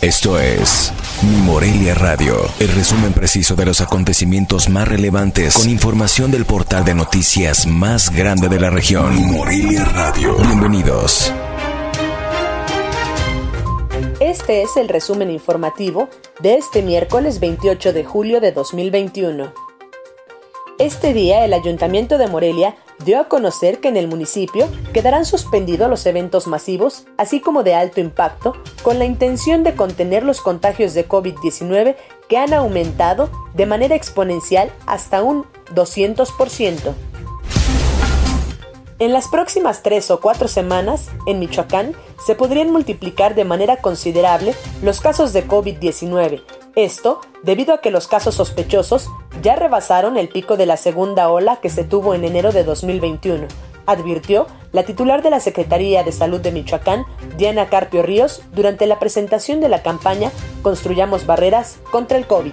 Esto es Mi Morelia Radio, el resumen preciso de los acontecimientos más relevantes con información del portal de noticias más grande de la región. Mi Morelia Radio. Bienvenidos. Este es el resumen informativo de este miércoles 28 de julio de 2021. Este día el Ayuntamiento de Morelia dio a conocer que en el municipio quedarán suspendidos los eventos masivos, así como de alto impacto, con la intención de contener los contagios de COVID-19 que han aumentado de manera exponencial hasta un 200%. En las próximas tres o cuatro semanas, en Michoacán, se podrían multiplicar de manera considerable los casos de COVID-19. Esto debido a que los casos sospechosos ya rebasaron el pico de la segunda ola que se tuvo en enero de 2021, advirtió la titular de la Secretaría de Salud de Michoacán, Diana Carpio Ríos, durante la presentación de la campaña Construyamos Barreras contra el COVID.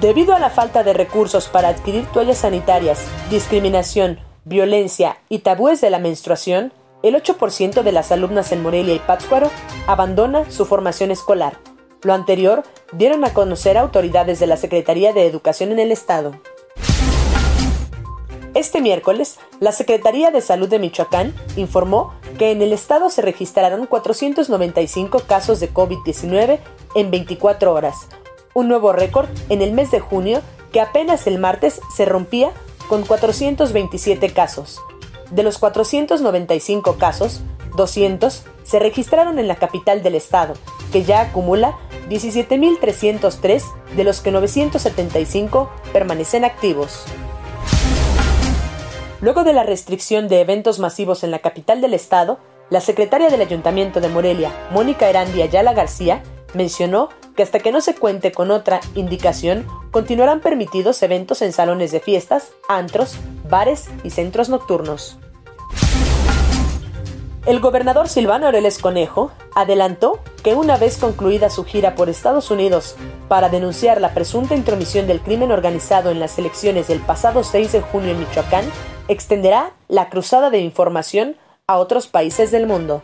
Debido a la falta de recursos para adquirir toallas sanitarias, discriminación, violencia y tabúes de la menstruación, el 8% de las alumnas en Morelia y Pátzcuaro abandona su formación escolar. Lo anterior dieron a conocer autoridades de la Secretaría de Educación en el Estado. Este miércoles, la Secretaría de Salud de Michoacán informó que en el estado se registraron 495 casos de COVID-19 en 24 horas, un nuevo récord en el mes de junio que apenas el martes se rompía con 427 casos. De los 495 casos, 200 se registraron en la capital del estado, que ya acumula 17.303 de los que 975 permanecen activos. Luego de la restricción de eventos masivos en la capital del estado, la secretaria del Ayuntamiento de Morelia, Mónica Erandi Ayala García, mencionó que hasta que no se cuente con otra indicación, continuarán permitidos eventos en salones de fiestas, antros, bares y centros nocturnos. El gobernador Silvano Aureles Conejo adelantó que una vez concluida su gira por Estados Unidos para denunciar la presunta intromisión del crimen organizado en las elecciones del pasado 6 de junio en Michoacán, extenderá la cruzada de información a otros países del mundo.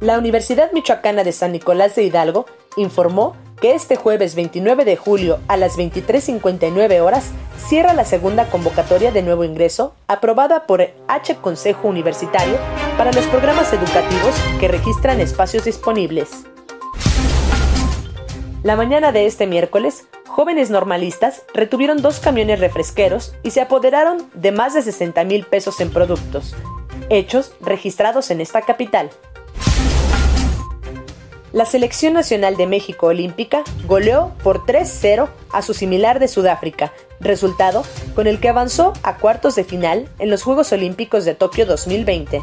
La Universidad Michoacana de San Nicolás de Hidalgo informó que este jueves 29 de julio a las 23.59 horas cierra la segunda convocatoria de nuevo ingreso aprobada por H Consejo Universitario para los programas educativos que registran espacios disponibles. La mañana de este miércoles, jóvenes normalistas retuvieron dos camiones refresqueros y se apoderaron de más de 60 mil pesos en productos, hechos registrados en esta capital. La Selección Nacional de México Olímpica goleó por 3-0 a su similar de Sudáfrica, resultado con el que avanzó a cuartos de final en los Juegos Olímpicos de Tokio 2020.